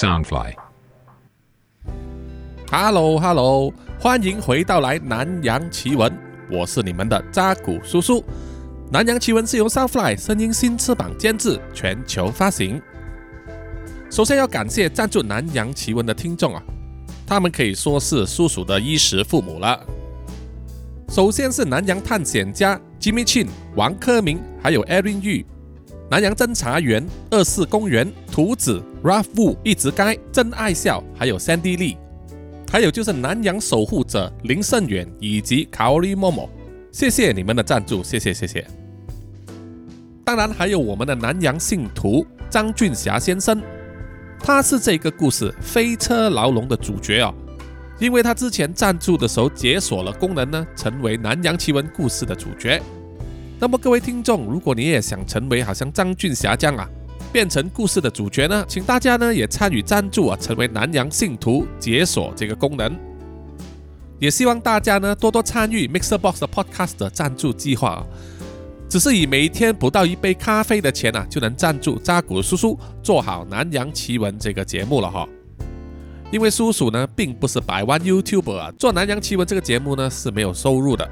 Soundfly。Hello Hello，欢迎回到来南洋奇闻，我是你们的扎古叔叔。南洋奇闻是由 Soundfly 声音新翅膀监制，全球发行。首先要感谢赞助南洋奇闻的听众啊，他们可以说是叔叔的衣食父母了。首先是南洋探险家 Jimmy Chin、王科明，还有 Erin Yu，南洋侦查员二四公园、图子、raf wu、一直该、真爱笑，还有 Sandy Lee。还有就是南洋守护者林胜远以及卡奥利默默，谢谢你们的赞助，谢谢谢谢。当然还有我们的南洋信徒张俊霞先生，他是这个故事飞车牢笼的主角哦，因为他之前赞助的时候解锁了功能呢，成为南洋奇闻故事的主角。那么各位听众，如果你也想成为好像张俊霞这样啊，变成故事的主角呢，请大家呢也参与赞助啊，成为南洋信徒，解锁这个功能。也希望大家呢多多参与 Mixer Box 的 Podcast 的赞助计划啊，只是以每天不到一杯咖啡的钱啊，就能赞助扎古叔叔做好南洋奇闻这个节目了哈。因为叔叔呢并不是百万 YouTuber 啊，做南洋奇闻这个节目呢是没有收入的，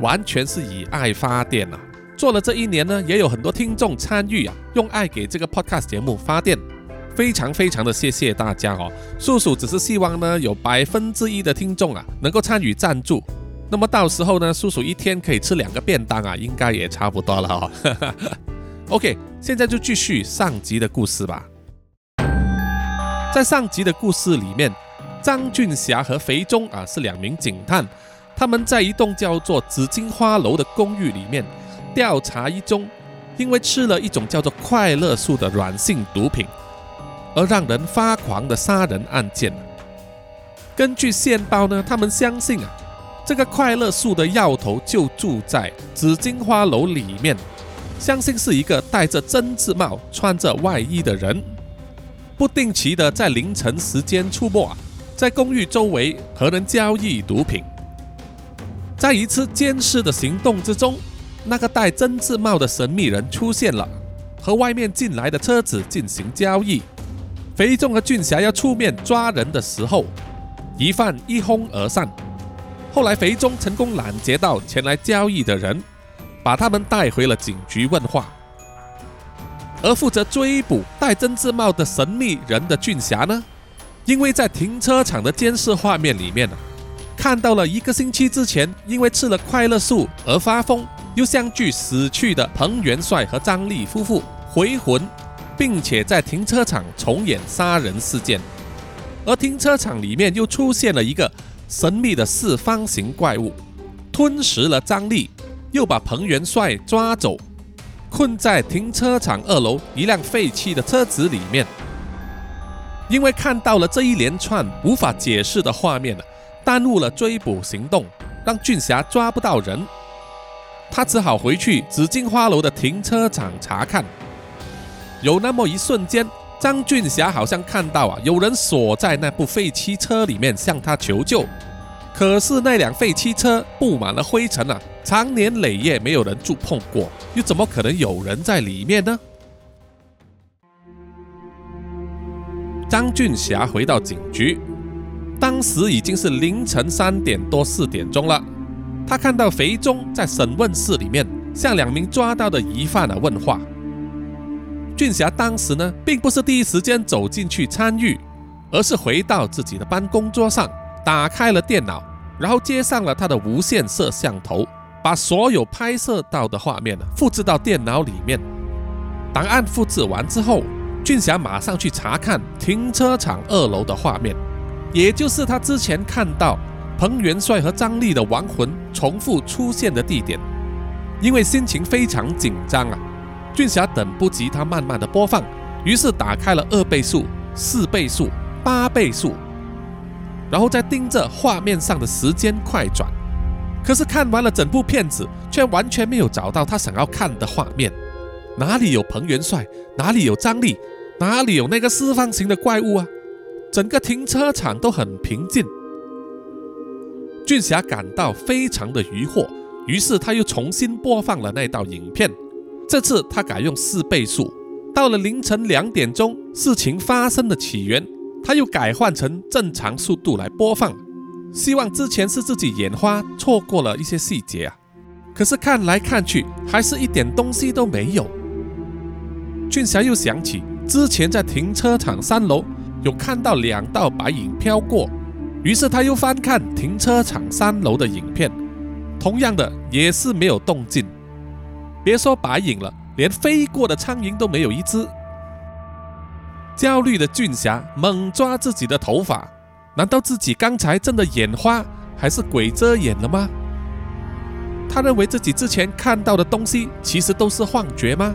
完全是以爱发电啊。做了这一年呢，也有很多听众参与啊，用爱给这个 podcast 节目发电，非常非常的谢谢大家哦。叔叔只是希望呢，有百分之一的听众啊，能够参与赞助，那么到时候呢，叔叔一天可以吃两个便当啊，应该也差不多了哦。OK，现在就继续上集的故事吧。在上集的故事里面，张俊霞和肥忠啊是两名警探，他们在一栋叫做紫荆花楼的公寓里面。调查一宗因为吃了一种叫做快乐素的软性毒品而让人发狂的杀人案件。根据线报呢，他们相信啊，这个快乐素的药头就住在紫荆花楼里面，相信是一个戴着针织帽、穿着外衣的人，不定期的在凌晨时间出没啊，在公寓周围和人交易毒品。在一次监视的行动之中。那个戴针字帽的神秘人出现了，和外面进来的车子进行交易。肥忠和俊霞要出面抓人的时候，疑犯一哄而散。后来肥中成功拦截到前来交易的人，把他们带回了警局问话。而负责追捕戴针字帽的神秘人的俊霞呢，因为在停车场的监视画面里面呢，看到了一个星期之前因为吃了快乐素而发疯。又相距死去的彭元帅和张丽夫妇回魂，并且在停车场重演杀人事件，而停车场里面又出现了一个神秘的四方形怪物，吞食了张丽，又把彭元帅抓走，困在停车场二楼一辆废弃的车子里面。因为看到了这一连串无法解释的画面耽误了追捕行动，让俊霞抓不到人。他只好回去紫荆花楼的停车场查看。有那么一瞬间，张俊霞好像看到啊，有人锁在那部废弃车里面向他求救。可是那辆废弃车布满了灰尘啊，常年累月没有人触碰过，又怎么可能有人在里面呢？张俊霞回到警局，当时已经是凌晨三点多四点钟了。他看到肥忠在审问室里面向两名抓到的疑犯啊问话。俊霞当时呢，并不是第一时间走进去参与，而是回到自己的办公桌上，打开了电脑，然后接上了他的无线摄像头，把所有拍摄到的画面呢复制到电脑里面。档案复制完之后，俊霞马上去查看停车场二楼的画面，也就是他之前看到。彭元帅和张丽的亡魂重复出现的地点，因为心情非常紧张啊，俊霞等不及他慢慢的播放，于是打开了二倍速、四倍速、八倍速，然后再盯着画面上的时间快转。可是看完了整部片子，却完全没有找到他想要看的画面，哪里有彭元帅，哪里有张丽，哪里有那个四方形的怪物啊？整个停车场都很平静。俊霞感到非常的疑惑，于是他又重新播放了那道影片。这次他改用四倍速。到了凌晨两点钟，事情发生的起源他又改换成正常速度来播放，希望之前是自己眼花错过了一些细节啊。可是看来看去，还是一点东西都没有。俊霞又想起之前在停车场三楼有看到两道白影飘过，于是他又翻看停车场三楼的影片，同样的也是没有动静。别说白影了，连飞过的苍蝇都没有一只。焦虑的俊霞猛抓自己的头发，难道自己刚才真的眼花，还是鬼遮眼了吗？他认为自己之前看到的东西其实都是幻觉吗？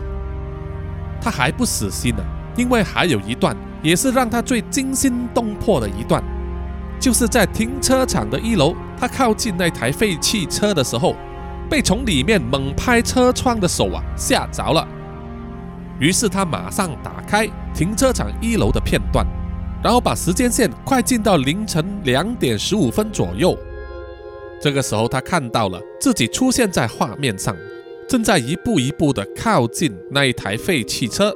他还不死心呢，因为还有一段也是让他最惊心动魄的一段，就是在停车场的一楼，他靠近那台废弃车的时候，被从里面猛拍车窗的手啊吓着了。于是他马上打开停车场一楼的片段，然后把时间线快进到凌晨两点十五分左右。这个时候，他看到了自己出现在画面上，正在一步一步的靠近那一台废弃车，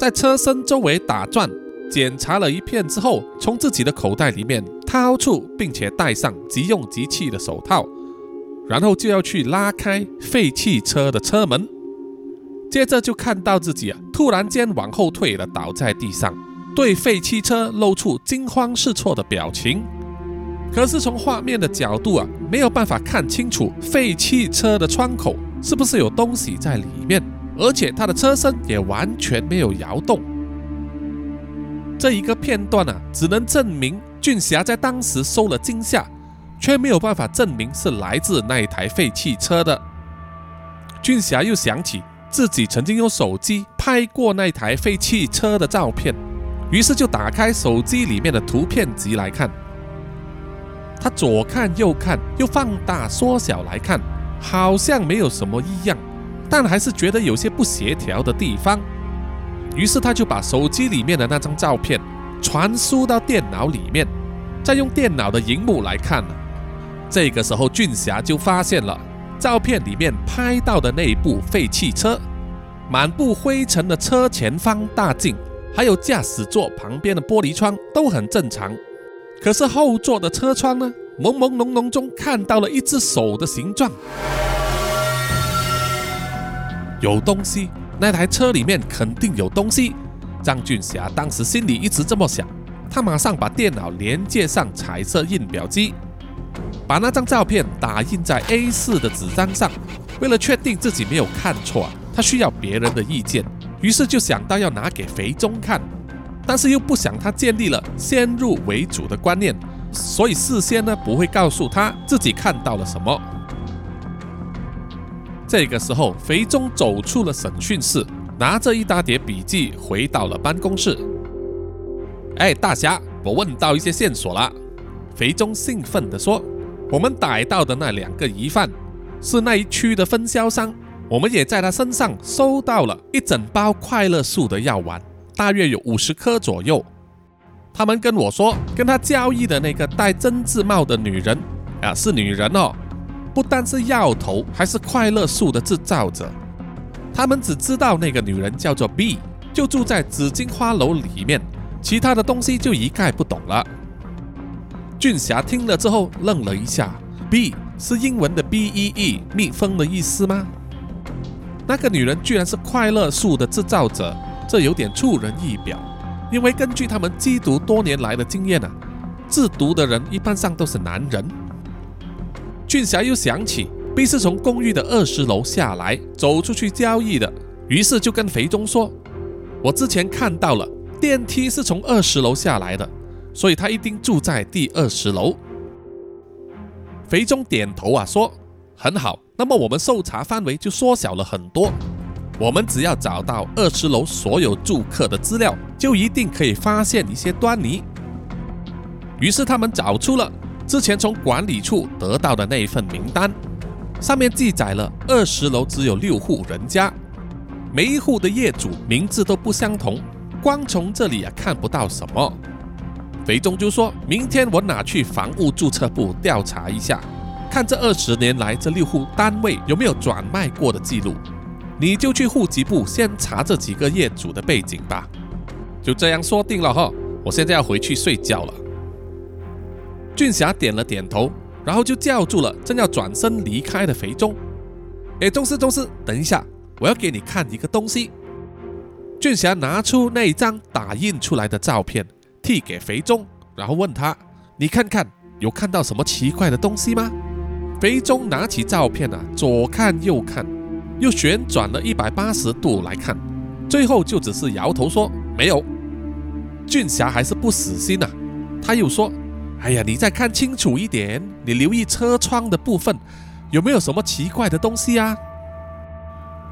在车身周围打转，检查了一片之后，从自己的口袋里面掏出并且戴上急用急器的手套，然后就要去拉开废弃车的车门，接着就看到自己啊突然间往后退了，倒在地上，对废弃车露出惊慌失措的表情。可是从画面的角度啊，没有办法看清楚废弃车的窗口是不是有东西在里面，而且它的车身也完全没有摇动。这一个片段啊，只能证明俊霞在当时受了惊吓，却没有办法证明是来自那一台废汽车的。俊霞又想起自己曾经用手机拍过那台废汽车的照片，于是就打开手机里面的图片集来看。他左看右看，又放大缩小来看，好像没有什么异样，但还是觉得有些不协调的地方。于是他就把手机里面的那张照片传输到电脑里面，再用电脑的荧幕来看。这个时候，俊霞就发现了照片里面拍到的那部废汽车，满布灰尘的车前方大镜，还有驾驶座旁边的玻璃窗都很正常。可是后座的车窗呢？朦朦胧胧中看到了一只手的形状，有东西。那台车里面肯定有东西。张俊霞当时心里一直这么想，他马上把电脑连接上彩色印表机，把那张照片打印在 A4 的纸张上。为了确定自己没有看错，他需要别人的意见，于是就想到要拿给肥忠看。但是又不想他建立了先入为主的观念，所以事先呢不会告诉他自己看到了什么。这个时候，肥忠走出了审讯室，拿着一大叠笔记回到了办公室。哎，大侠，我问到一些线索了。肥忠兴奋地说：“我们逮到的那两个疑犯是那一区的分销商，我们也在他身上收到了一整包快乐树的药丸。”大约有五十颗左右。他们跟我说，跟他交易的那个戴针字帽的女人啊，是女人哦，不但是药头，还是快乐树的制造者。他们只知道那个女人叫做 B，就住在紫荆花楼里面，其他的东西就一概不懂了。俊霞听了之后愣了一下，B 是英文的 B E E，蜜蜂的意思吗？那个女人居然是快乐树的制造者。这有点出人意表，因为根据他们缉毒多年来的经验啊，制毒的人一般上都是男人。俊霞又想起 B 是从公寓的二十楼下来，走出去交易的，于是就跟肥忠说：“我之前看到了电梯是从二十楼下来的，所以他一定住在第二十楼。”肥忠点头啊，说：“很好，那么我们搜查范围就缩小了很多。”我们只要找到二十楼所有住客的资料，就一定可以发现一些端倪。于是他们找出了之前从管理处得到的那一份名单，上面记载了二十楼只有六户人家，每一户的业主名字都不相同。光从这里啊看不到什么。肥中就说明天我拿去房屋注册部调查一下，看这二十年来这六户单位有没有转卖过的记录。你就去户籍部先查这几个业主的背景吧，就这样说定了哈。我现在要回去睡觉了。俊霞点了点头，然后就叫住了正要转身离开的肥忠。哎，宗师，宗师，等一下，我要给你看一个东西。俊霞拿出那张打印出来的照片，递给肥忠，然后问他：“你看看，有看到什么奇怪的东西吗？”肥忠拿起照片啊，左看右看，又旋转了一百八十度来看，最后就只是摇头说：“没有。”俊霞还是不死心呐，他又说：“哎呀，你再看清楚一点，你留意车窗的部分，有没有什么奇怪的东西啊？”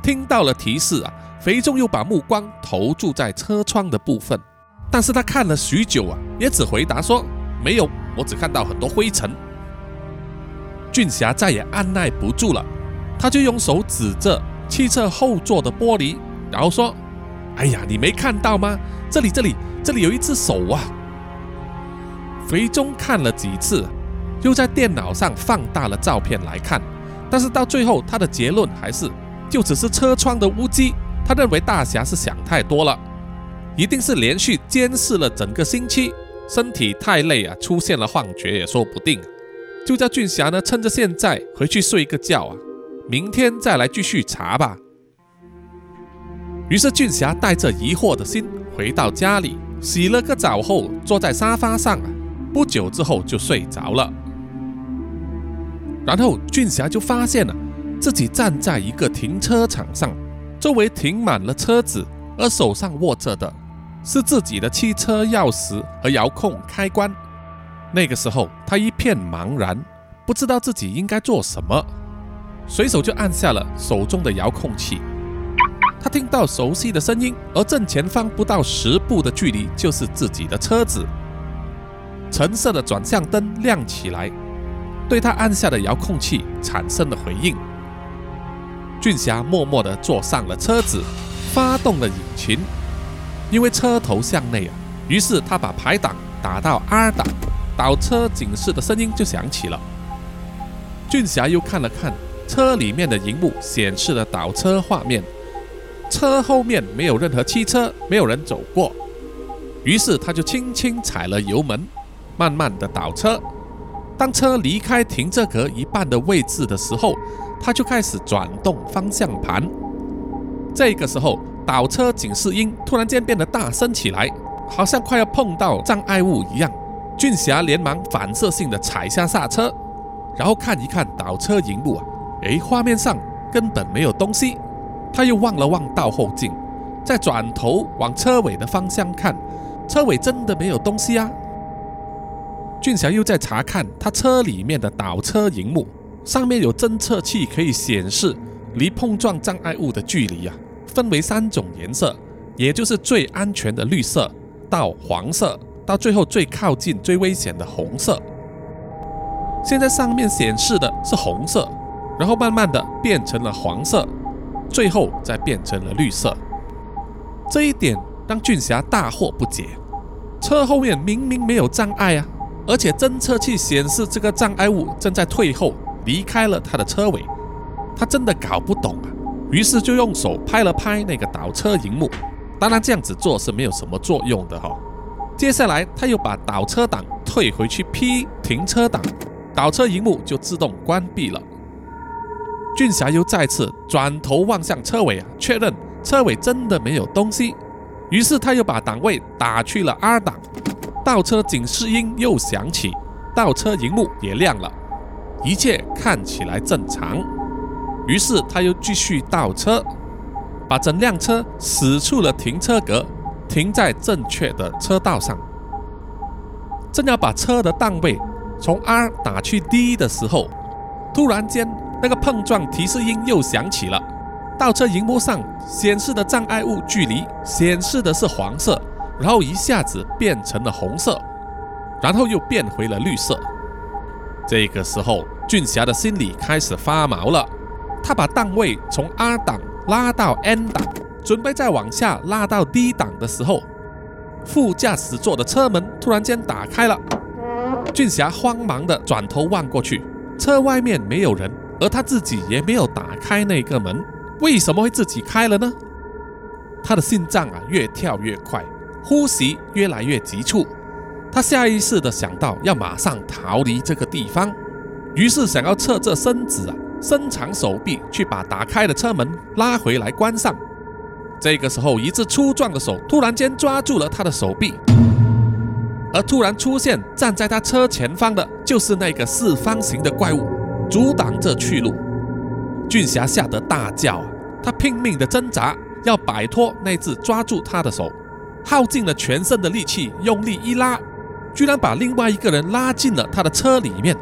听到了提示啊，肥仲又把目光投注在车窗的部分，但是他看了许久啊，也只回答说：“没有，我只看到很多灰尘。”俊霞再也按耐不住了，他就用手指着汽车后座的玻璃，然后说：“哎呀，你没看到吗？这里，这里。”这里有一只手啊！肥中看了几次，又在电脑上放大了照片来看，但是到最后他的结论还是，就只是车窗的污迹。他认为大侠是想太多了，一定是连续监视了整个星期，身体太累啊，出现了幻觉也说不定。就叫俊霞呢，趁着现在回去睡个觉啊，明天再来继续查吧。于是俊霞带着疑惑的心回到家里。洗了个澡后，坐在沙发上啊，不久之后就睡着了。然后俊霞就发现了自己站在一个停车场上，周围停满了车子，而手上握着的是自己的汽车钥匙和遥控开关。那个时候他一片茫然，不知道自己应该做什么，随手就按下了手中的遥控器。他听到熟悉的声音，而正前方不到十步的距离就是自己的车子。橙色的转向灯亮起来，对他按下的遥控器产生了回应。俊霞默默地坐上了车子，发动了引擎。因为车头向内啊，于是他把排档打到 R 档，倒车警示的声音就响起了。俊霞又看了看车里面的荧幕，显示了倒车画面。车后面没有任何汽车，没有人走过，于是他就轻轻踩了油门，慢慢的倒车。当车离开停车格一半的位置的时候，他就开始转动方向盘。这个时候，倒车警示音突然间变得大声起来，好像快要碰到障碍物一样。俊霞连忙反射性的踩下刹车，然后看一看倒车荧幕啊，诶，画面上根本没有东西。他又望了望倒后镜，再转头往车尾的方向看，车尾真的没有东西啊。俊霞又在查看他车里面的倒车荧幕，上面有侦测器可以显示离碰撞障碍物的距离啊，分为三种颜色，也就是最安全的绿色到黄色，到最后最靠近最危险的红色。现在上面显示的是红色，然后慢慢的变成了黄色。最后再变成了绿色，这一点让俊霞大惑不解。车后面明明没有障碍啊，而且侦测器显示这个障碍物正在退后，离开了他的车尾。他真的搞不懂啊，于是就用手拍了拍那个倒车荧幕。当然这样子做是没有什么作用的哈。接下来他又把倒车档退回去，P 停车档，倒车荧幕就自动关闭了。俊霞又再次转头望向车尾啊，确认车尾真的没有东西。于是他又把档位打去了 R 档，倒车警示音又响起，倒车荧幕也亮了，一切看起来正常。于是他又继续倒车，把整辆车驶出了停车格，停在正确的车道上。正要把车的档位从 R 打去 D 的时候，突然间。那个碰撞提示音又响起了，倒车荧幕上显示的障碍物距离显示的是黄色，然后一下子变成了红色，然后又变回了绿色。这个时候，俊霞的心里开始发毛了。他把档位从 R 档拉到 N 档，准备再往下拉到 D 档的时候，副驾驶座的车门突然间打开了。俊霞慌忙的转头望过去，车外面没有人。而他自己也没有打开那个门，为什么会自己开了呢？他的心脏啊越跳越快，呼吸越来越急促。他下意识地想到要马上逃离这个地方，于是想要侧着身子啊，伸长手臂去把打开的车门拉回来关上。这个时候，一只粗壮的手突然间抓住了他的手臂。而突然出现站在他车前方的，就是那个四方形的怪物，阻挡着去路。俊霞吓得大叫，他拼命的挣扎，要摆脱那只抓住他的手，耗尽了全身的力气，用力一拉，居然把另外一个人拉进了他的车里面。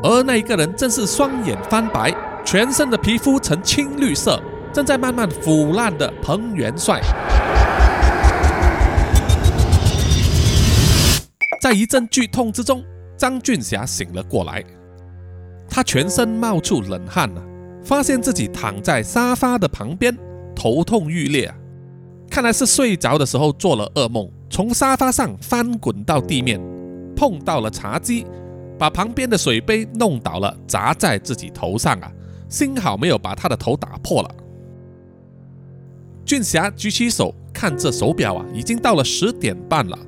而那一个人正是双眼翻白，全身的皮肤呈青绿色，正在慢慢腐烂的彭元帅。在一阵剧痛之中，张俊霞醒了过来。他全身冒出冷汗啊，发现自己躺在沙发的旁边，头痛欲裂。看来是睡着的时候做了噩梦，从沙发上翻滚到地面，碰到了茶几，把旁边的水杯弄倒了，砸在自己头上啊！幸好没有把他的头打破了。俊霞举起手看这手表啊，已经到了十点半了。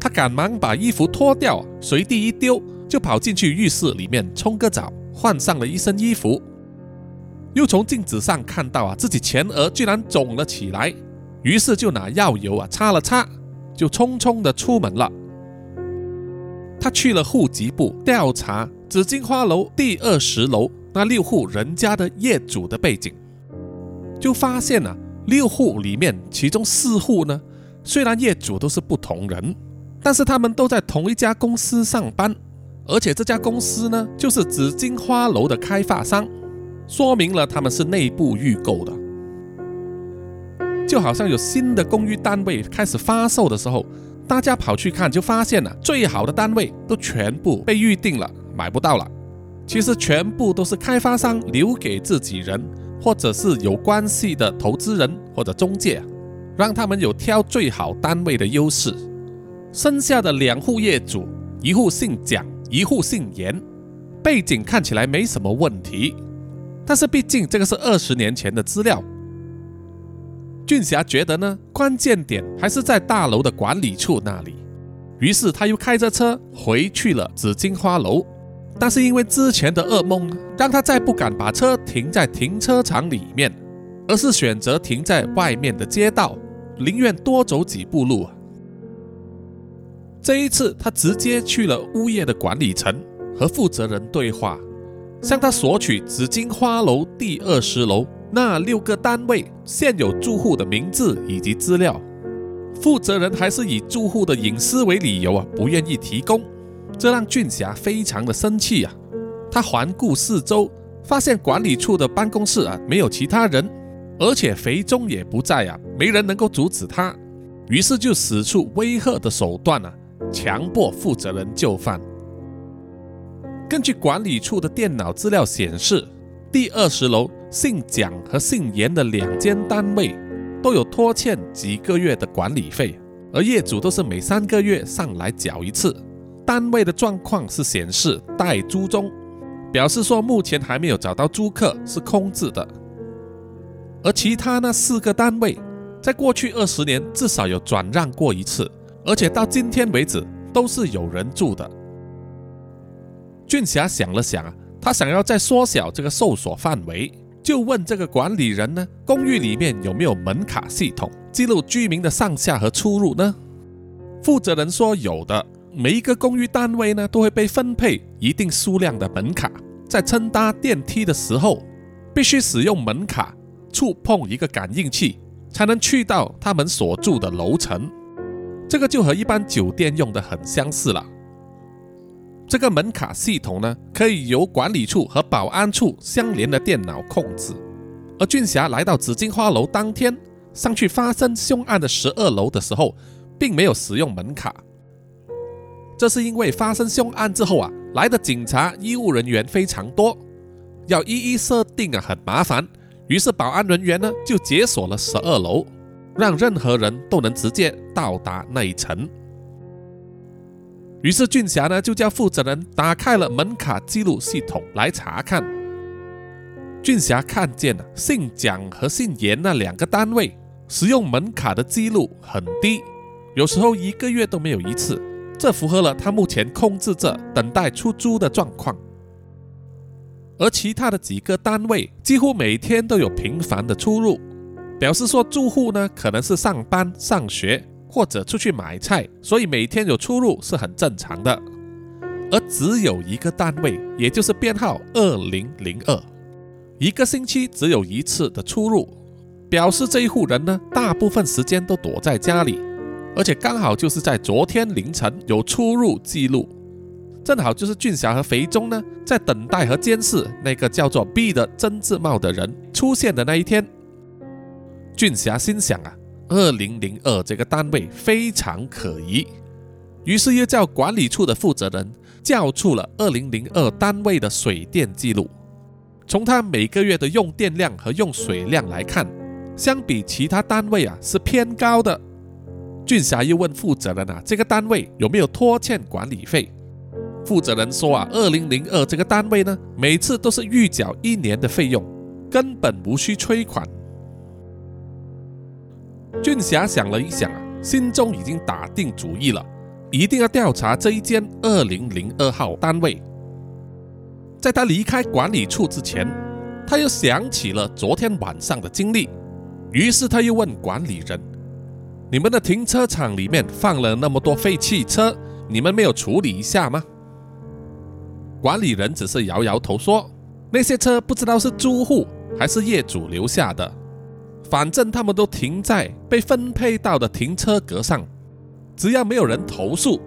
他赶忙把衣服脱掉，随地一丢，就跑进去浴室里面冲个澡，换上了一身衣服。又从镜子上看到啊，自己前额居然肿了起来，于是就拿药油啊擦了擦，就匆匆的出门了。他去了户籍部调查紫荆花楼第二十楼那六户人家的业主的背景，就发现啊，六户里面其中四户呢，虽然业主都是不同人。但是他们都在同一家公司上班，而且这家公司呢，就是紫荆花楼的开发商，说明了他们是内部预购的。就好像有新的公寓单位开始发售的时候，大家跑去看，就发现了最好的单位都全部被预定了，买不到了。其实全部都是开发商留给自己人，或者是有关系的投资人或者中介，让他们有挑最好单位的优势。剩下的两户业主，一户姓蒋，一户姓严，背景看起来没什么问题，但是毕竟这个是二十年前的资料。俊霞觉得呢，关键点还是在大楼的管理处那里，于是他又开着车回去了紫荆花楼，但是因为之前的噩梦，让他再不敢把车停在停车场里面，而是选择停在外面的街道，宁愿多走几步路。这一次，他直接去了物业的管理层，和负责人对话，向他索取紫荆花楼第二十楼那六个单位现有住户的名字以及资料。负责人还是以住户的隐私为理由啊，不愿意提供，这让俊霞非常的生气啊。他环顾四周，发现管理处的办公室啊没有其他人，而且肥忠也不在啊，没人能够阻止他，于是就使出威吓的手段啊。强迫负责人就范。根据管理处的电脑资料显示，第二十楼姓蒋和姓严的两间单位都有拖欠几个月的管理费，而业主都是每三个月上来缴一次。单位的状况是显示待租中，表示说目前还没有找到租客，是空置的。而其他那四个单位，在过去二十年至少有转让过一次。而且到今天为止都是有人住的。俊霞想了想啊，他想要再缩小这个搜索范围，就问这个管理人呢：公寓里面有没有门卡系统，记录居民的上下和出入呢？负责人说有的，每一个公寓单位呢都会被分配一定数量的门卡，在乘搭电梯的时候，必须使用门卡触碰一个感应器，才能去到他们所住的楼层。这个就和一般酒店用的很相似了。这个门卡系统呢，可以由管理处和保安处相连的电脑控制。而俊霞来到紫荆花楼当天，上去发生凶案的十二楼的时候，并没有使用门卡。这是因为发生凶案之后啊，来的警察、医务人员非常多，要一一设定啊，很麻烦。于是保安人员呢，就解锁了十二楼。让任何人都能直接到达那一层。于是俊霞呢就叫负责人打开了门卡记录系统来查看。俊霞看见了姓蒋和姓严那两个单位使用门卡的记录很低，有时候一个月都没有一次。这符合了他目前控制着等待出租的状况。而其他的几个单位几乎每天都有频繁的出入，表示说住户呢可能是上班、上学或者出去买菜，所以每天有出入是很正常的。而只有一个单位，也就是编号二零零二，一个星期只有一次的出入，表示这一户人呢大部分时间都躲在家里，而且刚好就是在昨天凌晨有出入记录。正好就是俊霞和肥忠呢，在等待和监视那个叫做 B 的真字帽的人出现的那一天。俊霞心想啊，二零零二这个单位非常可疑，于是又叫管理处的负责人叫出了二零零二单位的水电记录。从他每个月的用电量和用水量来看，相比其他单位啊是偏高的。俊霞又问负责人啊，这个单位有没有拖欠管理费？负责人说啊，二零零二这个单位呢，每次都是预缴一年的费用，根本无需催款。俊霞想了一想，心中已经打定主意了，一定要调查这一间二零零二号单位。在他离开管理处之前，他又想起了昨天晚上的经历，于是他又问管理人：“你们的停车场里面放了那么多废汽车，你们没有处理一下吗？”管理人只是摇摇头说：“那些车不知道是租户还是业主留下的，反正他们都停在被分配到的停车格上。只要没有人投诉，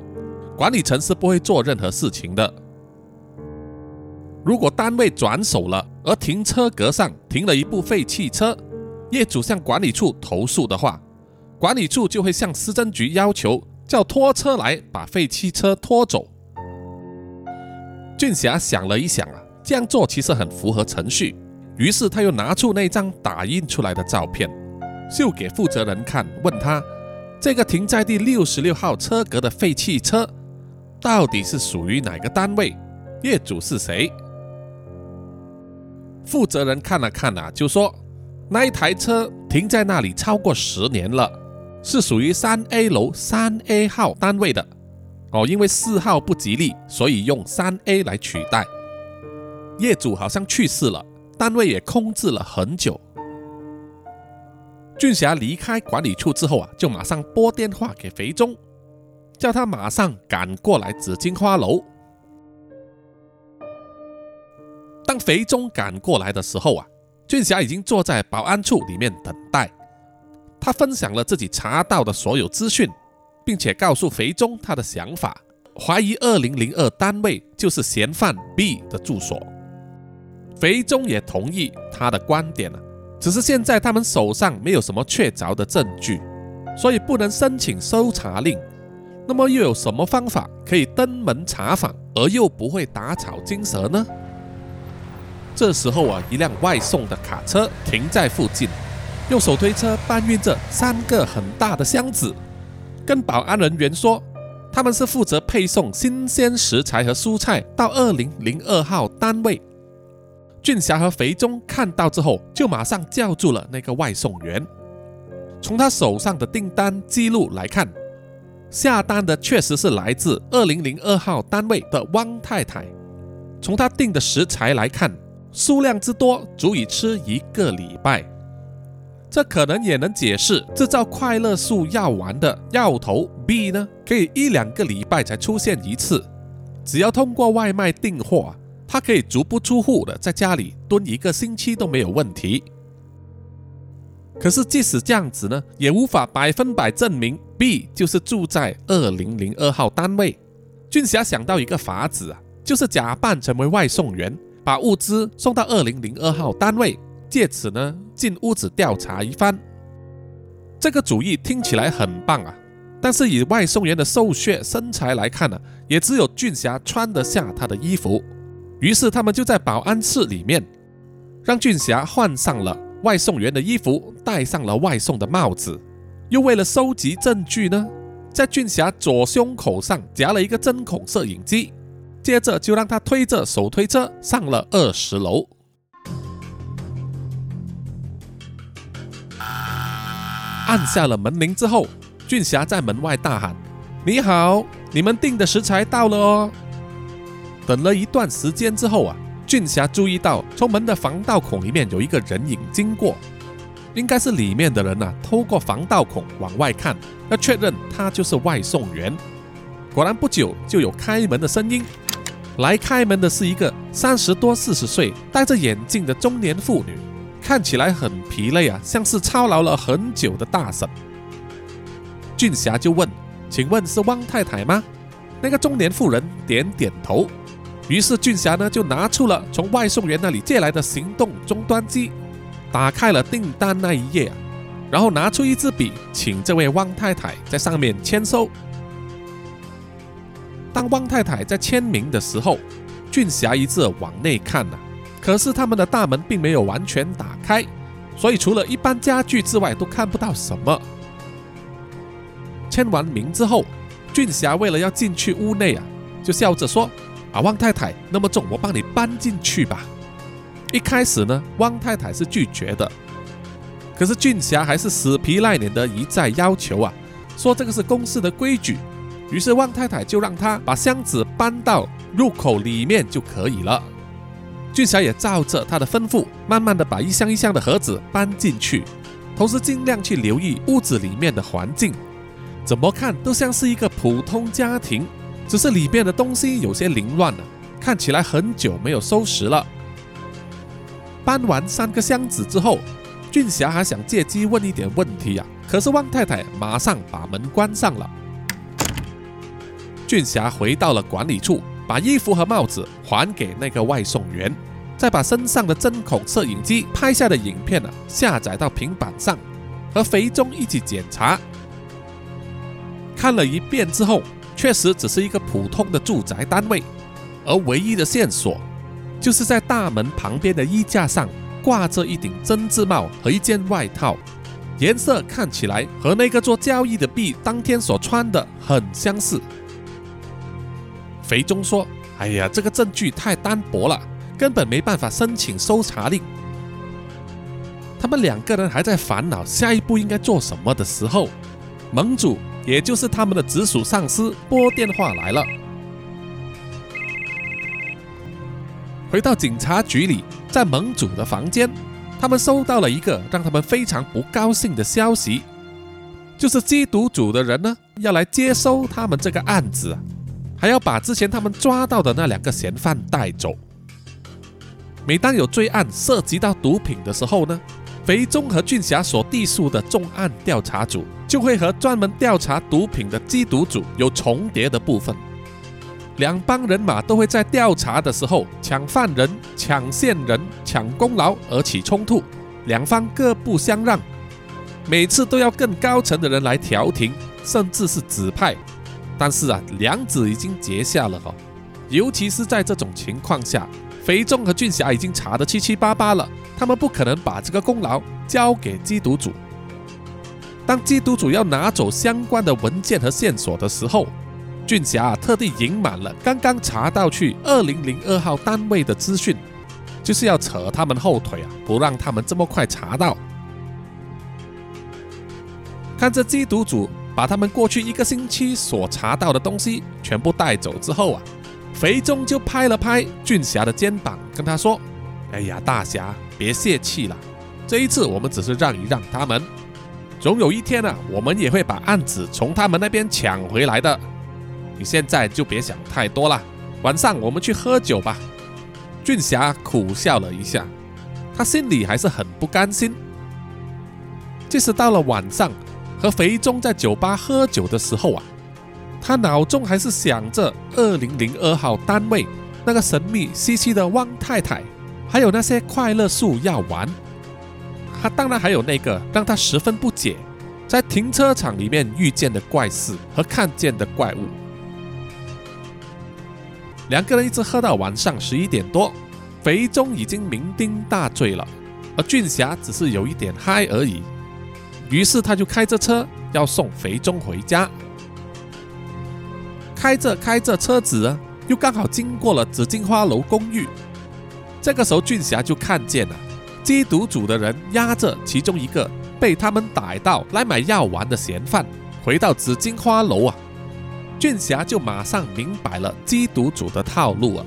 管理层是不会做任何事情的。如果单位转手了，而停车格上停了一部废汽车，业主向管理处投诉的话，管理处就会向市政局要求叫拖车来把废汽车拖走。”俊霞想了一想啊，这样做其实很符合程序，于是他又拿出那张打印出来的照片，秀给负责人看，问他：这个停在第六十六号车格的废弃车，到底是属于哪个单位？业主是谁？负责人看了看啊，就说：那一台车停在那里超过十年了，是属于三 A 楼三 A 号单位的。哦，因为四号不吉利，所以用三 A 来取代。业主好像去世了，单位也空置了很久。俊霞离开管理处之后啊，就马上拨电话给肥忠，叫他马上赶过来紫金花楼。当肥忠赶过来的时候啊，俊霞已经坐在保安处里面等待。他分享了自己查到的所有资讯。并且告诉肥忠他的想法，怀疑二零零二单位就是嫌犯 B 的住所。肥忠也同意他的观点了，只是现在他们手上没有什么确凿的证据，所以不能申请搜查令。那么又有什么方法可以登门查访而又不会打草惊蛇呢？这时候啊，一辆外送的卡车停在附近，用手推车搬运着三个很大的箱子。跟保安人员说，他们是负责配送新鲜食材和蔬菜到二零零二号单位。俊霞和肥忠看到之后，就马上叫住了那个外送员。从他手上的订单记录来看，下单的确实是来自二零零二号单位的汪太太。从他订的食材来看，数量之多，足以吃一个礼拜。这可能也能解释制造快乐素药丸的药头 B 呢，可以一两个礼拜才出现一次。只要通过外卖订货，他可以足不出户的在家里蹲一个星期都没有问题。可是即使这样子呢，也无法百分百证明 B 就是住在二零零二号单位。俊霞想到一个法子啊，就是假扮成为外送员，把物资送到二零零二号单位。借此呢，进屋子调查一番。这个主意听起来很棒啊，但是以外送员的瘦削身材来看呢，也只有俊霞穿得下他的衣服。于是他们就在保安室里面，让俊霞换上了外送员的衣服，戴上了外送的帽子，又为了收集证据呢，在俊霞左胸口上夹了一个针孔摄影机，接着就让他推着手推车上了二十楼。按下了门铃之后，俊霞在门外大喊：“你好，你们订的食材到了哦。”等了一段时间之后啊，俊霞注意到从门的防盗孔里面有一个人影经过，应该是里面的人呐，透过防盗孔往外看，要确认他就是外送员。果然不久就有开门的声音，来开门的是一个三十多四十岁、戴着眼镜的中年妇女，看起来很疲累啊，像是操劳了很久的大婶。俊霞就问：“请问是汪太太吗？”那个中年妇人点点头。于是俊霞呢就拿出了从外送员那里借来的行动终端机，打开了订单那一页啊，然后拿出一支笔，请这位汪太太在上面签收。当汪太太在签名的时候，俊霞一直往内看呐，可是他们的大门并没有完全打开，所以除了一般家具之外都看不到什么。签完名之后，俊霞为了要进去屋内啊，就笑着说。啊，汪太太那么重，我帮你搬进去吧。一开始呢，汪太太是拒绝的，可是俊霞还是死皮赖脸的一再要求啊，说这个是公司的规矩。于是汪太太就让他把箱子搬到入口里面就可以了。俊霞也照着他的吩咐，慢慢的把一箱一箱的盒子搬进去，同时尽量去留意屋子里面的环境，怎么看都像是一个普通家庭。只是里面的东西有些凌乱了，看起来很久没有收拾了。搬完三个箱子之后，俊霞还想借机问一点问题呀，可是汪太太马上把门关上了。俊霞回到了管理处，把衣服和帽子还给那个外送员，再把身上的针孔摄影机拍下的影片呢下载到平板上，和肥忠一起检查。看了一遍之后。确实只是一个普通的住宅单位，而唯一的线索就是在大门旁边的衣架上挂着一顶针织帽和一件外套，颜色看起来和那个做交易的 B 当天所穿的很相似。肥忠说：“哎呀，这个证据太单薄了，根本没办法申请搜查令。”他们两个人还在烦恼下一步应该做什么的时候，盟主。也就是他们的直属上司拨电话来了。回到警察局里，在盟主的房间，他们收到了一个让他们非常不高兴的消息，就是缉毒组的人呢要来接收他们这个案子，还要把之前他们抓到的那两个嫌犯带走。每当有罪案涉及到毒品的时候呢？肥中和俊霞所隶属的重案调查组，就会和专门调查毒品的缉毒组有重叠的部分。两帮人马都会在调查的时候抢犯人、抢线人、抢功劳而起冲突，两方各不相让，每次都要更高层的人来调停，甚至是指派。但是啊，梁子已经结下了哈，尤其是在这种情况下，肥仲和俊霞已经查得七七八八了。他们不可能把这个功劳交给缉毒组。当缉毒组要拿走相关的文件和线索的时候，俊霞特地隐瞒了刚刚查到去二零零二号单位的资讯，就是要扯他们后腿啊，不让他们这么快查到。看着缉毒组把他们过去一个星期所查到的东西全部带走之后啊，肥忠就拍了拍俊霞的肩膀，跟他说：“哎呀，大侠。”别泄气了，这一次我们只是让一让他们，总有一天呢，我们也会把案子从他们那边抢回来的。你现在就别想太多了，晚上我们去喝酒吧。俊霞苦笑了一下，他心里还是很不甘心。即使到了晚上和肥忠在酒吧喝酒的时候啊，他脑中还是想着二零零二号单位那个神秘兮兮的汪太太。还有那些快乐树药丸，他当然还有那个让他十分不解，在停车场里面遇见的怪事和看见的怪物。两个人一直喝到晚上十一点多，肥忠已经酩酊大醉了，而俊霞只是有一点嗨而已。于是他就开着车要送肥忠回家，开着开着车子，又刚好经过了紫荆花楼公寓。这个时候，俊霞就看见了缉毒组的人押着其中一个被他们逮到来买药丸的嫌犯，回到紫荆花楼啊，俊霞就马上明白了缉毒组的套路啊。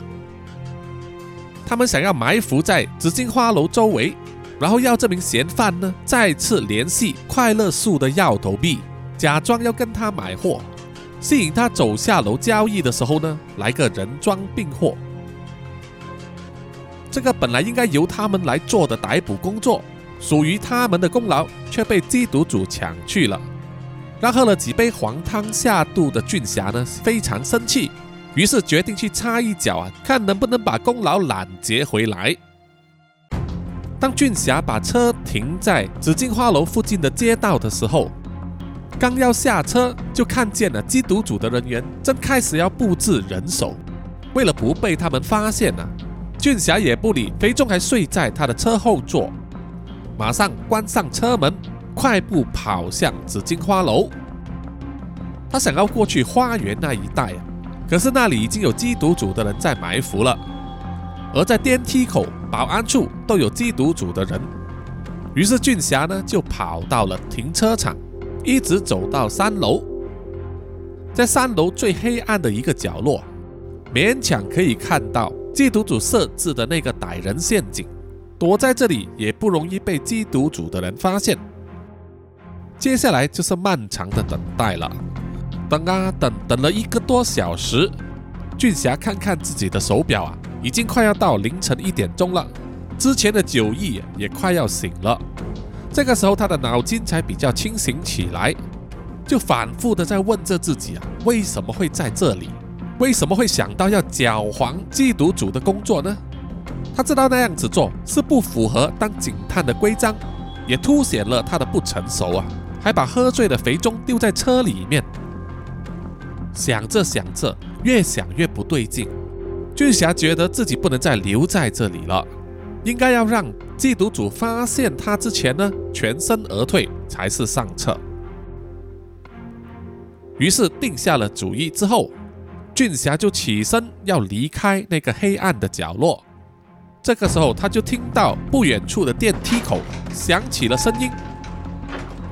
他们想要埋伏在紫荆花楼周围，然后要这名嫌犯呢再次联系快乐树的药头币假装要跟他买货，吸引他走下楼交易的时候呢来个人赃并获。这个本来应该由他们来做的逮捕工作，属于他们的功劳，却被缉毒组抢去了。让喝了几杯黄汤下肚的俊霞呢非常生气。于是决定去插一脚啊，看能不能把功劳揽截回来。当俊霞把车停在紫荆花楼附近的街道的时候，刚要下车，就看见了缉毒组的人员正开始要布置人手。为了不被他们发现呢，俊霞也不理肥仲还睡在他的车后座，马上关上车门，快步跑向紫荆花楼。他想要过去花园那一带啊。可是那里已经有缉毒组的人在埋伏了，而在电梯口、保安处都有缉毒组的人。于是俊霞呢就跑到了停车场，一直走到三楼，在三楼最黑暗的一个角落，勉强可以看到缉毒组设置的那个歹人陷阱。躲在这里也不容易被缉毒组的人发现。接下来就是漫长的等待了。等啊等，等了一个多小时，俊霞看看自己的手表啊，已经快要到凌晨一点钟了。之前的酒意也快要醒了，这个时候他的脑筋才比较清醒起来，就反复的在问着自己啊，为什么会在这里？为什么会想到要搅黄缉毒组的工作呢？他知道那样子做是不符合当警探的规章，也凸显了他的不成熟啊，还把喝醉的肥中丢在车里面。想着想着，越想越不对劲。俊侠觉得自己不能再留在这里了，应该要让缉毒组发现他之前呢，全身而退才是上策。于是定下了主意之后，俊霞就起身要离开那个黑暗的角落。这个时候，他就听到不远处的电梯口响起了声音。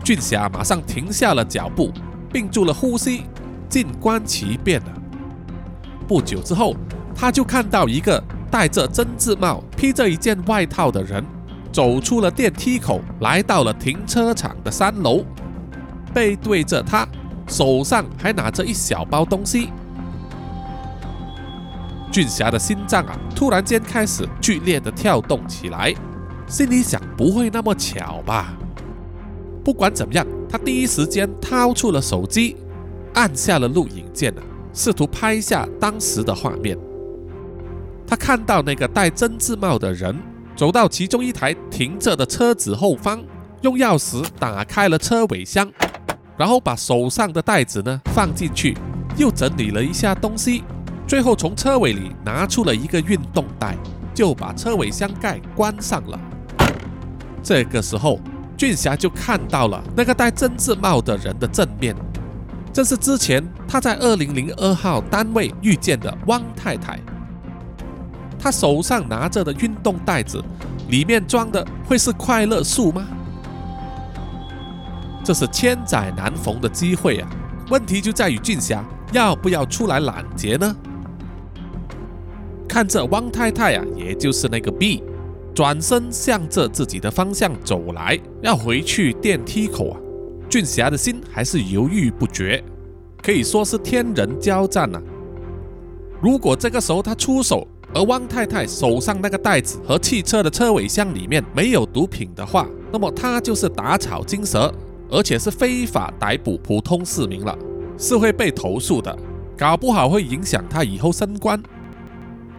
俊霞马上停下了脚步，屏住了呼吸。静观其变了。不久之后，他就看到一个戴着针织帽、披着一件外套的人走出了电梯口，来到了停车场的三楼，背对着他，手上还拿着一小包东西。俊霞的心脏啊，突然间开始剧烈的跳动起来，心里想：不会那么巧吧？不管怎么样，他第一时间掏出了手机。按下了录影键啊，试图拍下当时的画面。他看到那个戴针织帽的人走到其中一台停着的车子后方，用钥匙打开了车尾箱，然后把手上的袋子呢放进去，又整理了一下东西，最后从车尾里拿出了一个运动袋，就把车尾箱盖关上了。这个时候，俊霞就看到了那个戴针织帽的人的正面。这是之前他在二零零二号单位遇见的汪太太。他手上拿着的运动袋子，里面装的会是快乐树吗？这是千载难逢的机会啊！问题就在于俊霞要不要出来拦截呢？看着汪太太啊，也就是那个 B，转身向着自己的方向走来，要回去电梯口啊。俊霞的心还是犹豫不决，可以说是天人交战啊！如果这个时候他出手，而汪太太手上那个袋子和汽车的车尾箱里面没有毒品的话，那么他就是打草惊蛇，而且是非法逮捕普通市民了，是会被投诉的，搞不好会影响他以后升官。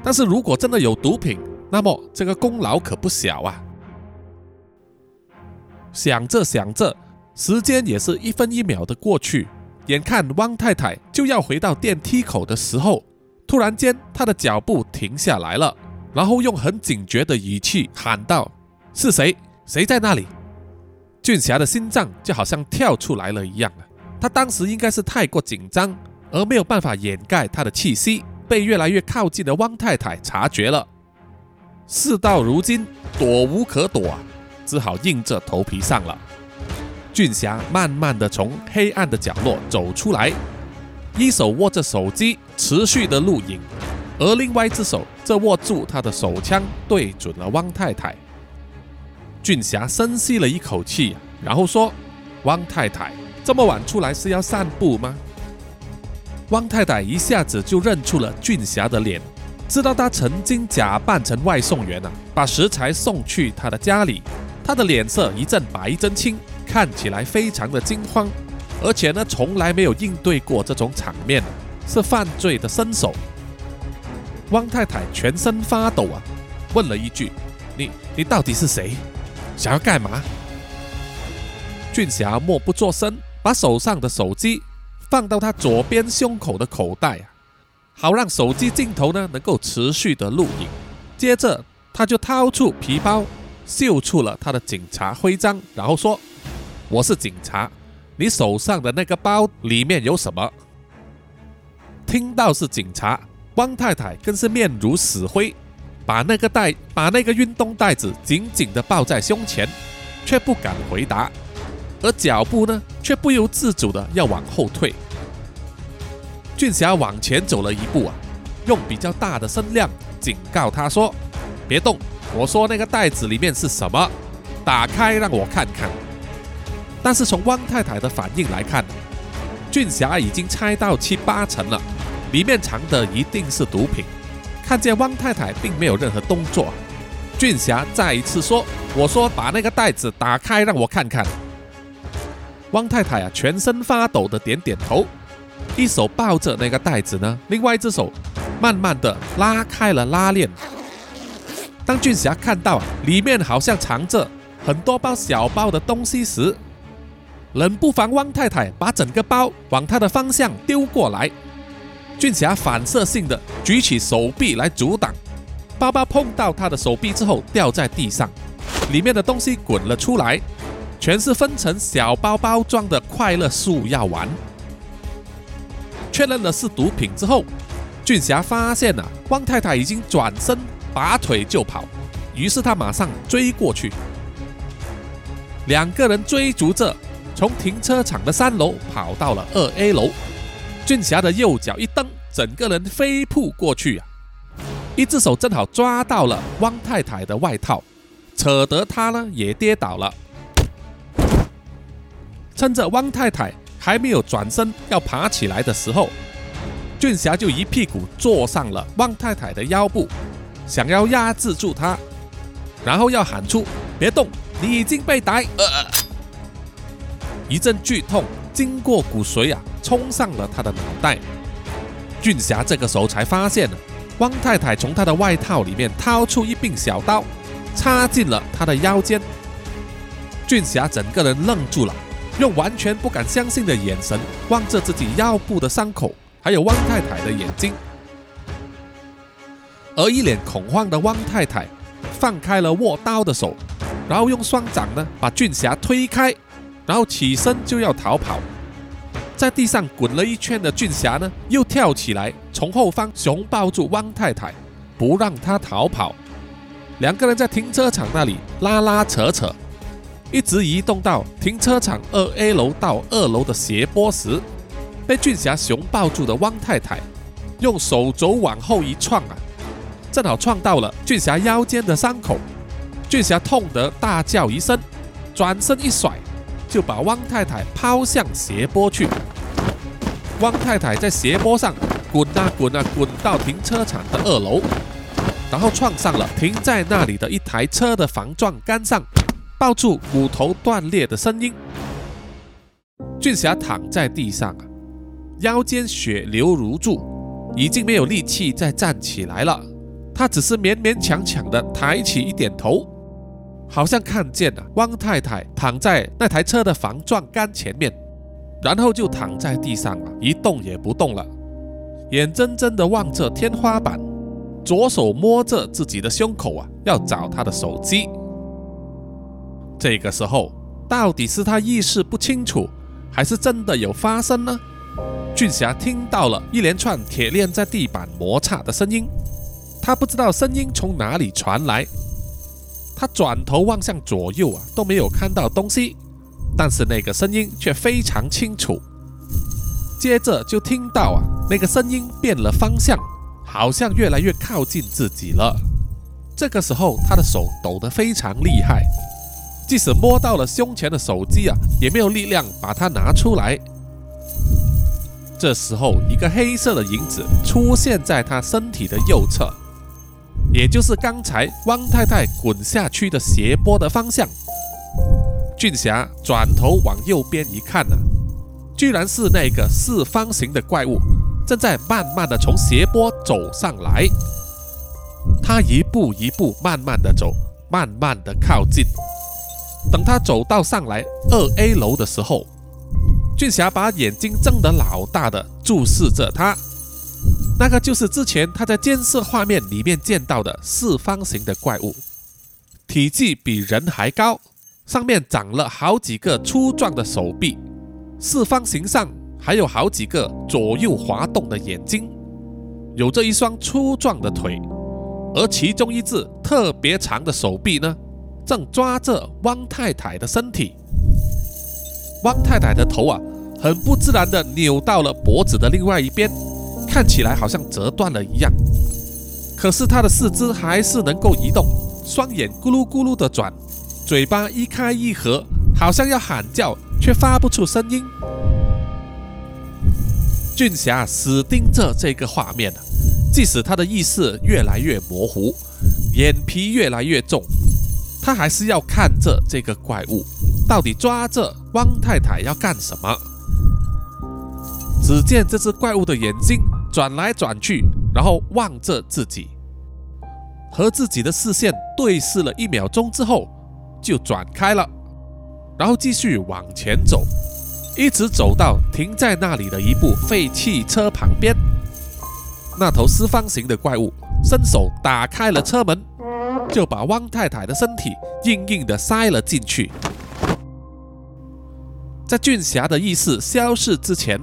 但是如果真的有毒品，那么这个功劳可不小啊！想着想着。时间也是一分一秒的过去，眼看汪太太就要回到电梯口的时候，突然间他的脚步停下来了，然后用很警觉的语气喊道：“是谁？谁在那里？”俊霞的心脏就好像跳出来了一样啊！他当时应该是太过紧张，而没有办法掩盖他的气息，被越来越靠近的汪太太察觉了。事到如今，躲无可躲啊，只好硬着头皮上了。俊霞慢慢的从黑暗的角落走出来，一手握着手机，持续的录影，而另外一只手则握住他的手枪，对准了汪太太。俊霞深吸了一口气，然后说：“汪太太，这么晚出来是要散步吗？”汪太太一下子就认出了俊霞的脸，知道他曾经假扮成外送员啊，把食材送去他的家里。他的脸色一阵白一阵青。看起来非常的惊慌，而且呢，从来没有应对过这种场面，是犯罪的身手。汪太太全身发抖啊，问了一句：“你你到底是谁？想要干嘛？”俊霞默不作声，把手上的手机放到他左边胸口的口袋啊，好让手机镜头呢能够持续的录影。接着，他就掏出皮包，秀出了他的警察徽章，然后说。我是警察，你手上的那个包里面有什么？听到是警察，汪太太更是面如死灰，把那个袋、把那个运动袋子紧紧的抱在胸前，却不敢回答，而脚步呢，却不由自主的要往后退。俊霞往前走了一步啊，用比较大的声量警告他说：“别动！我说那个袋子里面是什么？打开让我看看。”但是从汪太太的反应来看，俊霞已经猜到七八成了，里面藏的一定是毒品。看见汪太太并没有任何动作，俊霞再一次说：“我说把那个袋子打开，让我看看。”汪太太啊，全身发抖的点点头，一手抱着那个袋子呢，另外一只手慢慢的拉开了拉链。当俊霞看到，里面好像藏着很多包小包的东西时，冷不防，汪太太把整个包往他的方向丢过来，俊霞反射性的举起手臂来阻挡，包包碰到他的手臂之后掉在地上，里面的东西滚了出来，全是分成小包包装的快乐素药丸。确认了是毒品之后，俊霞发现了汪太太已经转身拔腿就跑，于是他马上追过去，两个人追逐着。从停车场的三楼跑到了二 A 楼，俊霞的右脚一蹬，整个人飞扑过去啊！一只手正好抓到了汪太太的外套，扯得她呢也跌倒了。趁着汪太太还没有转身要爬起来的时候，俊霞就一屁股坐上了汪太太的腰部，想要压制住她，然后要喊出：“别动，你已经被逮。”呃。一阵剧痛经过骨髓啊，冲上了他的脑袋。俊霞这个时候才发现了，汪太太从他的外套里面掏出一柄小刀，插进了他的腰间。俊霞整个人愣住了，用完全不敢相信的眼神望着自己腰部的伤口，还有汪太太的眼睛。而一脸恐慌的汪太太放开了握刀的手，然后用双掌呢把俊霞推开。然后起身就要逃跑，在地上滚了一圈的俊霞呢，又跳起来，从后方熊抱住汪太太，不让她逃跑。两个人在停车场那里拉拉扯扯，一直移动到停车场二 A 楼到二楼的斜坡时，被俊霞熊抱住的汪太太用手肘往后一撞啊，正好撞到了俊霞腰间的伤口，俊霞痛得大叫一声，转身一甩。就把汪太太抛向斜坡去，汪太太在斜坡上滚啊滚啊滚到停车场的二楼，然后撞上了停在那里的一台车的防撞杆上，爆出骨头断裂的声音。俊霞躺在地上，腰间血流如注，已经没有力气再站起来了。他只是勉勉强强的抬起一点头。好像看见了汪太太躺在那台车的防撞杆前面，然后就躺在地上了，一动也不动了，眼睁睁地望着天花板，左手摸着自己的胸口啊，要找他的手机。这个时候，到底是他意识不清楚，还是真的有发生呢？俊霞听到了一连串铁链在地板摩擦的声音，他不知道声音从哪里传来。他转头望向左右啊，都没有看到东西，但是那个声音却非常清楚。接着就听到啊，那个声音变了方向，好像越来越靠近自己了。这个时候，他的手抖得非常厉害，即使摸到了胸前的手机啊，也没有力量把它拿出来。这时候，一个黑色的影子出现在他身体的右侧，也就是刚才汪太太滚下去的斜坡的方向。俊霞转头往右边一看呢，居然是那个四方形的怪物正在慢慢的从斜坡走上来。他一步一步慢慢的走，慢慢的靠近。等他走到上来二 A 楼的时候。俊霞把眼睛睁得老大的注视着他，那个就是之前他在监视画面里面见到的四方形的怪物，体积比人还高，上面长了好几个粗壮的手臂，四方形上还有好几个左右滑动的眼睛，有着一双粗壮的腿，而其中一只特别长的手臂呢，正抓着汪太太的身体。汪太太的头啊。很不自然地扭到了脖子的另外一边，看起来好像折断了一样。可是他的四肢还是能够移动，双眼咕噜咕噜地转，嘴巴一开一合，好像要喊叫，却发不出声音。俊霞死盯着这个画面即使他的意识越来越模糊，眼皮越来越重，他还是要看着这个怪物到底抓着汪太太要干什么。只见这只怪物的眼睛转来转去，然后望着自己，和自己的视线对视了一秒钟之后，就转开了，然后继续往前走，一直走到停在那里的一部废汽车旁边。那头四方形的怪物伸手打开了车门，就把汪太太的身体硬硬的塞了进去。在俊霞的意识消逝之前。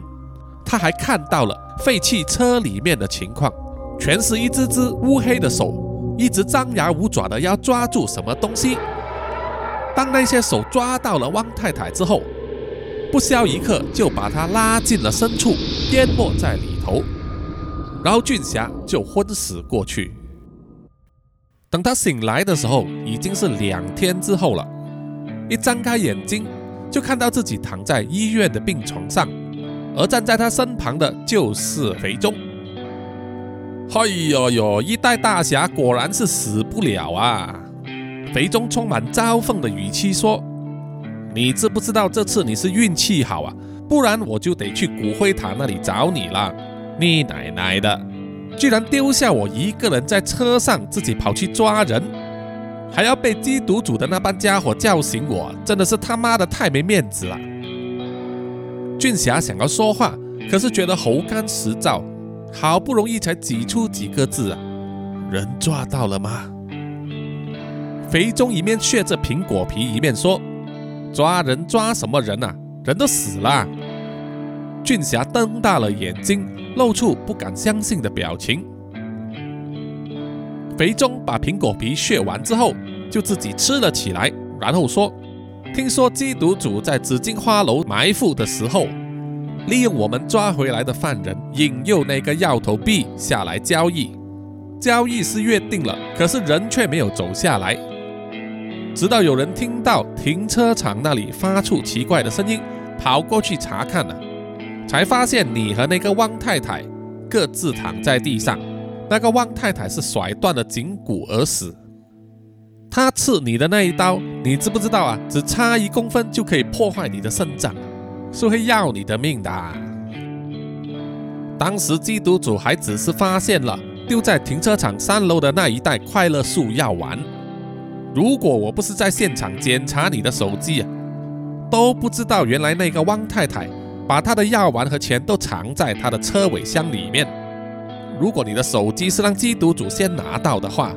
他还看到了废弃车里面的情况，全是一只只乌黑的手，一直张牙舞爪的要抓住什么东西。当那些手抓到了汪太太之后，不消一刻就把她拉进了深处，淹没在里头。然后俊霞就昏死过去。等他醒来的时候，已经是两天之后了。一张开眼睛，就看到自己躺在医院的病床上。而站在他身旁的就是肥中。哎呦呦，一代大侠果然是死不了啊！肥中充满嘲讽的语气说：“你知不知道这次你是运气好啊？不然我就得去骨灰塔那里找你了。你奶奶的，居然丢下我一个人在车上，自己跑去抓人，还要被缉毒组的那帮家伙叫醒我，真的是他妈的太没面子了。”俊霞想要说话，可是觉得喉干舌燥，好不容易才挤出几个字啊：“人抓到了吗？”肥中一面削着苹果皮，一面说：“抓人抓什么人啊？人都死了。”俊霞瞪大了眼睛，露出不敢相信的表情。肥中把苹果皮削完之后，就自己吃了起来，然后说。听说缉毒组在紫荆花楼埋伏的时候，利用我们抓回来的犯人，引诱那个药头 B 下来交易。交易是约定了，可是人却没有走下来。直到有人听到停车场那里发出奇怪的声音，跑过去查看了，才发现你和那个汪太太各自躺在地上。那个汪太太是甩断了颈骨而死。他刺你的那一刀，你知不知道啊？只差一公分就可以破坏你的肾脏，是会要你的命的。当时缉毒组还只是发现了丢在停车场三楼的那一袋快乐素药丸。如果我不是在现场检查你的手机，都不知道原来那个汪太太把她的药丸和钱都藏在她的车尾箱里面。如果你的手机是让缉毒组先拿到的话，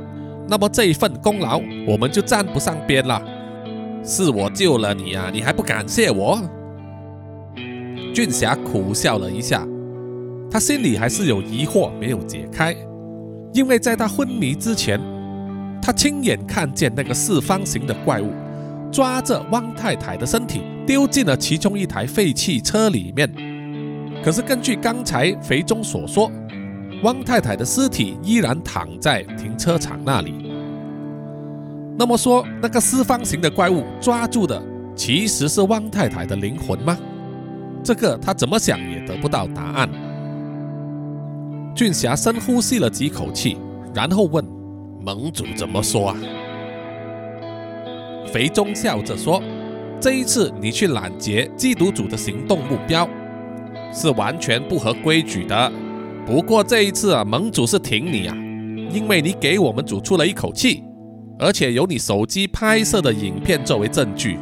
那么这一份功劳我们就沾不上边了。是我救了你啊，你还不感谢我？俊霞苦笑了一下，他心里还是有疑惑没有解开，因为在他昏迷之前，他亲眼看见那个四方形的怪物抓着汪太太的身体，丢进了其中一台废弃车里面。可是根据刚才肥中所说，汪太太的尸体依然躺在停车场那里。那么说，那个四方形的怪物抓住的其实是汪太太的灵魂吗？这个他怎么想也得不到答案。俊霞深呼吸了几口气，然后问：“盟主怎么说啊？”肥中笑着说：“这一次你去拦截缉毒组的行动目标，是完全不合规矩的。不过这一次啊，盟主是挺你啊，因为你给我们组出了一口气，而且有你手机拍摄的影片作为证据，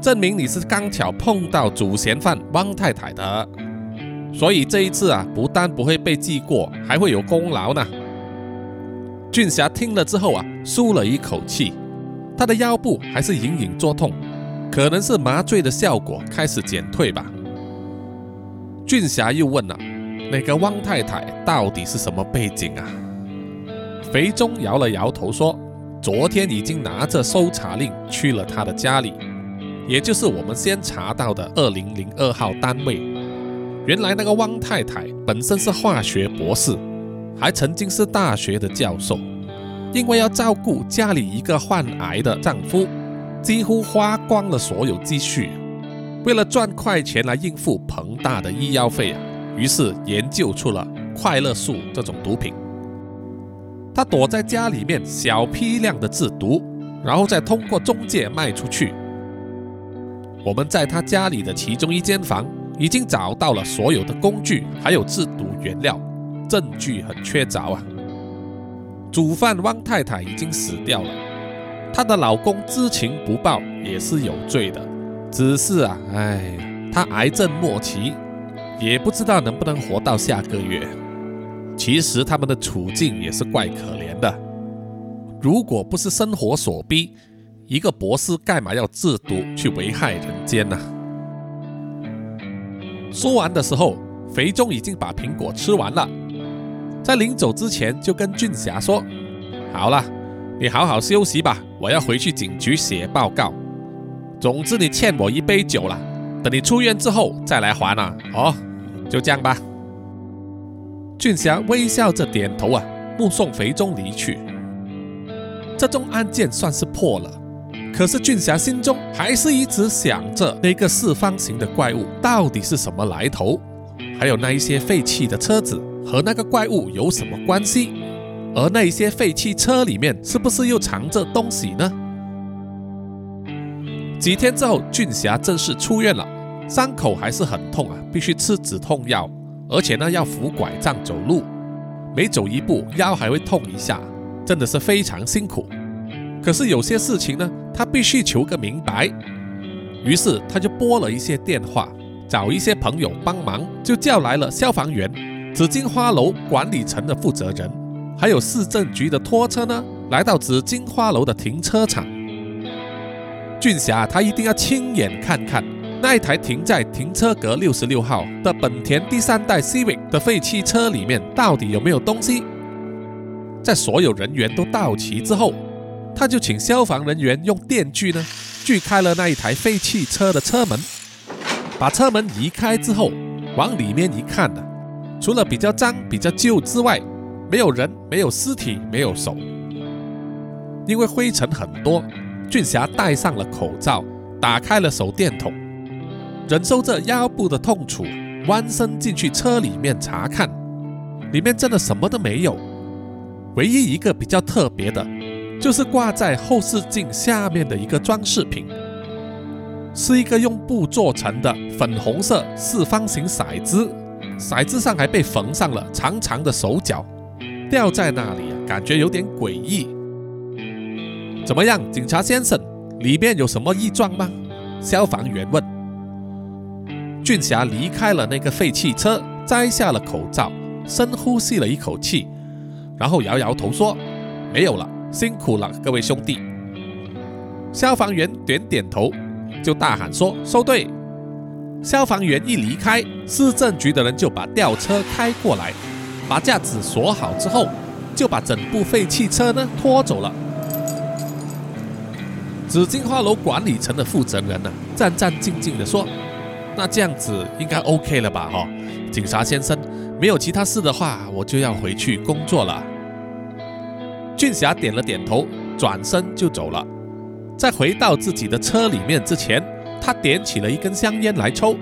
证明你是刚巧碰到主嫌犯汪太太的。所以这一次啊，不但不会被记过，还会有功劳呢。”俊霞听了之后啊，舒了一口气。他的腰部还是隐隐作痛，可能是麻醉的效果开始减退吧。俊霞又问了：“那个汪太太到底是什么背景啊？”肥中摇了摇头说：“昨天已经拿着搜查令去了他的家里，也就是我们先查到的二零零二号单位。原来那个汪太太本身是化学博士，还曾经是大学的教授。”因为要照顾家里一个患癌的丈夫，几乎花光了所有积蓄。为了赚快钱来应付庞大的医药费啊，于是研究出了快乐素这种毒品。他躲在家里面小批量的制毒，然后再通过中介卖出去。我们在他家里的其中一间房已经找到了所有的工具，还有制毒原料，证据很确凿啊。主犯汪太太已经死掉了，她的老公知情不报也是有罪的。只是啊，哎，他癌症末期，也不知道能不能活到下个月。其实他们的处境也是怪可怜的。如果不是生活所逼，一个博士干嘛要制毒去危害人间呢？说完的时候，肥中已经把苹果吃完了。在临走之前，就跟俊霞说：“好了，你好好休息吧，我要回去警局写报告。总之，你欠我一杯酒了，等你出院之后再来还啊。”哦，就这样吧。俊霞微笑着点头啊，目送肥中离去。这宗案件算是破了，可是俊霞心中还是一直想着那个四方形的怪物到底是什么来头，还有那一些废弃的车子。和那个怪物有什么关系？而那一些废弃车里面是不是又藏着东西呢？几天之后，俊霞正式出院了，伤口还是很痛啊，必须吃止痛药，而且呢要扶拐杖走路，每走一步腰还会痛一下，真的是非常辛苦。可是有些事情呢，他必须求个明白，于是他就拨了一些电话，找一些朋友帮忙，就叫来了消防员。紫金花楼管理层的负责人，还有市政局的拖车呢，来到紫金花楼的停车场。俊霞他一定要亲眼看看那一台停在停车格六十六号的本田第三代 Civic 的废弃车里面到底有没有东西。在所有人员都到齐之后，他就请消防人员用电锯呢锯开了那一台废弃车的车门，把车门移开之后，往里面一看呢。除了比较脏、比较旧之外，没有人，没有尸体，没有手。因为灰尘很多，俊霞戴上了口罩，打开了手电筒，忍受着腰部的痛楚，弯身进去车里面查看。里面真的什么都没有，唯一一个比较特别的，就是挂在后视镜下面的一个装饰品，是一个用布做成的粉红色四方形骰子。骰子上还被缝上了长长的手脚，吊在那里，感觉有点诡异。怎么样，警察先生，里面有什么异状吗？消防员问。俊霞离开了那个废弃车，摘下了口罩，深呼吸了一口气，然后摇摇头说：“没有了，辛苦了，各位兄弟。”消防员点点头，就大喊说：“收队。”消防员一离开，市政局的人就把吊车开过来，把架子锁好之后，就把整部废弃车呢拖走了。紫金花楼管理层的负责人呢，战战兢兢地说：“那这样子应该 OK 了吧？哈，警察先生，没有其他事的话，我就要回去工作了。”俊霞点了点头，转身就走了。在回到自己的车里面之前，他点起了一根香烟来抽。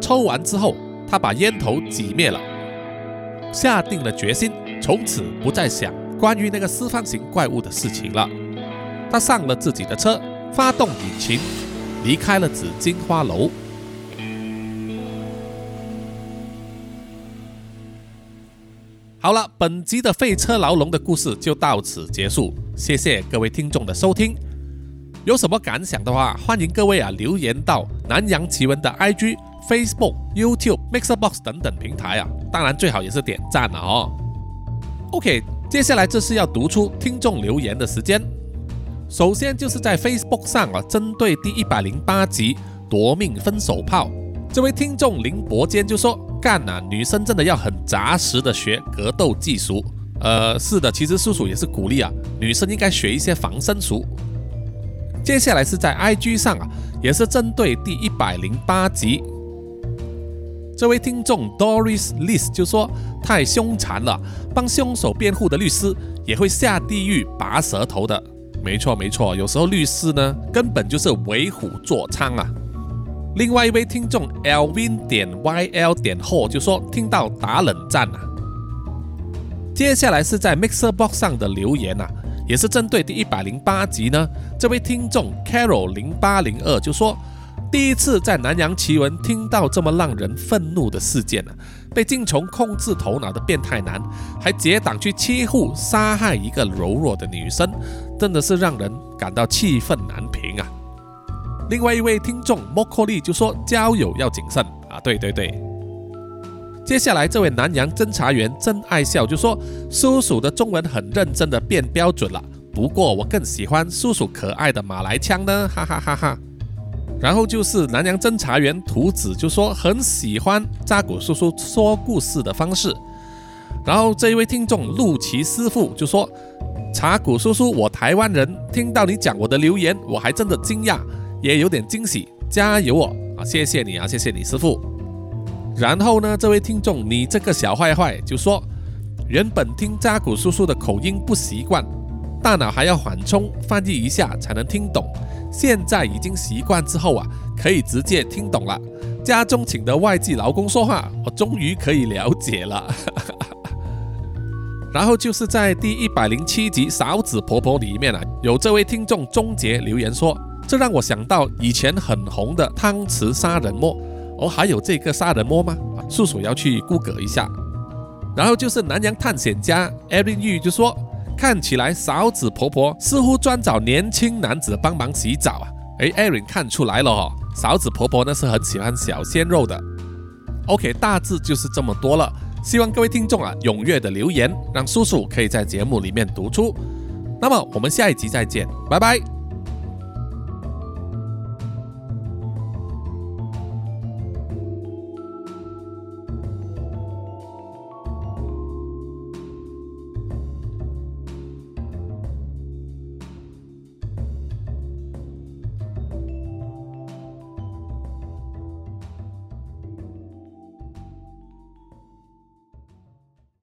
抽完之后，他把烟头挤灭了，下定了决心，从此不再想关于那个四方形怪物的事情了。他上了自己的车，发动引擎，离开了紫金花楼。好了，本集的废车牢笼的故事就到此结束，谢谢各位听众的收听。有什么感想的话，欢迎各位啊留言到南洋奇闻的 IG、Facebook、YouTube、Mixbox 等等平台啊，当然最好也是点赞了哦。OK，接下来这是要读出听众留言的时间。首先就是在 Facebook 上啊，针对第一百零八集《夺命分手炮》，这位听众林伯坚就说：“干啊，女生真的要很扎实的学格斗技术。”呃，是的，其实叔叔也是鼓励啊，女生应该学一些防身术。接下来是在 IG 上啊，也是针对第一百零八集，这位听众 Doris lis 就说：“太凶残了，帮凶手辩护的律师也会下地狱拔舌头的。”没错没错，有时候律师呢根本就是为虎作伥啊。另外一位听众 Lvin 点 YL 点后就说听到打冷战啊。接下来是在 Mixer Box 上的留言啊，也是针对第一百零八集呢。这位听众 Carol 零八零二就说。第一次在南洋奇闻听到这么让人愤怒的事件呢，被精虫控制头脑的变态男，还结党去欺负杀害一个柔弱的女生，真的是让人感到气愤难平啊！另外一位听众莫克利就说交友要谨慎啊，对对对。接下来这位南洋侦查员真爱笑就说叔叔的中文很认真的变标准了，不过我更喜欢叔叔可爱的马来腔呢，哈哈哈哈。然后就是南洋侦查员图子就说很喜欢扎古叔叔说故事的方式。然后这一位听众陆奇师傅就说：“查古叔叔，我台湾人，听到你讲我的留言，我还真的惊讶，也有点惊喜，加油哦！啊，谢谢你啊，谢谢你师傅。”然后呢，这位听众你这个小坏坏就说：“原本听扎古叔叔的口音不习惯，大脑还要缓冲翻译一下才能听懂。”现在已经习惯之后啊，可以直接听懂了。家中请的外籍劳工说话，我终于可以了解了。然后就是在第一百零七集勺子婆婆里面啊，有这位听众终结留言说，这让我想到以前很红的汤匙杀人魔。哦，还有这个杀人魔吗？叔叔要去 Google 一下。然后就是南洋探险家 Erin 玉就说。看起来勺子婆婆似乎专找年轻男子帮忙洗澡啊！哎 Erin 看出来了哦，勺子婆婆呢是很喜欢小鲜肉的。OK，大致就是这么多了。希望各位听众啊踊跃的留言，让叔叔可以在节目里面读出。那么我们下一集再见，拜拜。